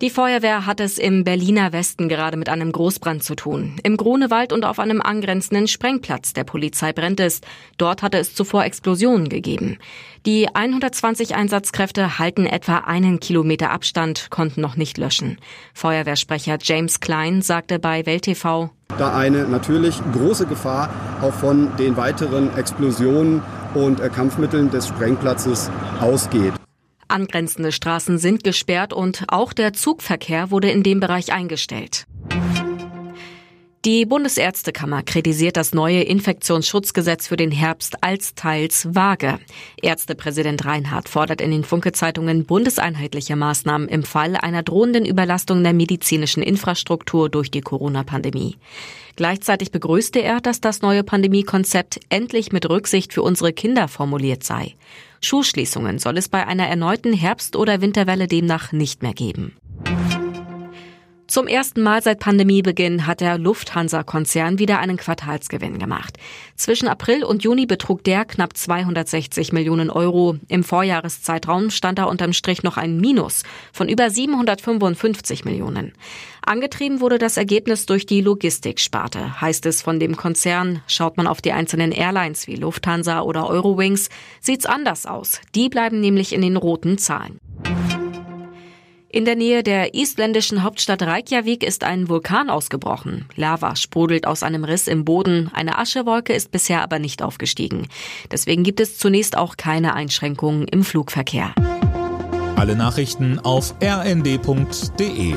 Die Feuerwehr hat es im Berliner Westen gerade mit einem Großbrand zu tun. Im Grunewald und auf einem angrenzenden Sprengplatz der Polizei brennt es. Dort hatte es zuvor Explosionen gegeben. Die 120 Einsatzkräfte halten etwa einen Kilometer Abstand, konnten noch nicht löschen. Feuerwehrsprecher James Klein sagte bei Welt TV, da eine natürlich große Gefahr auch von den weiteren Explosionen und Kampfmitteln des Sprengplatzes ausgeht. Angrenzende Straßen sind gesperrt und auch der Zugverkehr wurde in dem Bereich eingestellt. Die Bundesärztekammer kritisiert das neue Infektionsschutzgesetz für den Herbst als teils vage. Ärztepräsident Reinhardt fordert in den Funke-Zeitungen bundeseinheitliche Maßnahmen im Fall einer drohenden Überlastung der medizinischen Infrastruktur durch die Corona-Pandemie. Gleichzeitig begrüßte er, dass das neue Pandemiekonzept endlich mit Rücksicht für unsere Kinder formuliert sei. Schulschließungen soll es bei einer erneuten Herbst- oder Winterwelle demnach nicht mehr geben. Zum ersten Mal seit Pandemiebeginn hat der Lufthansa-Konzern wieder einen Quartalsgewinn gemacht. Zwischen April und Juni betrug der knapp 260 Millionen Euro. Im Vorjahreszeitraum stand da unterm Strich noch ein Minus von über 755 Millionen. Angetrieben wurde das Ergebnis durch die Logistiksparte, heißt es von dem Konzern. Schaut man auf die einzelnen Airlines wie Lufthansa oder Eurowings, sieht's anders aus. Die bleiben nämlich in den roten Zahlen. In der Nähe der isländischen Hauptstadt Reykjavik ist ein Vulkan ausgebrochen. Lava sprudelt aus einem Riss im Boden. Eine Aschewolke ist bisher aber nicht aufgestiegen. Deswegen gibt es zunächst auch keine Einschränkungen im Flugverkehr. Alle Nachrichten auf rnd.de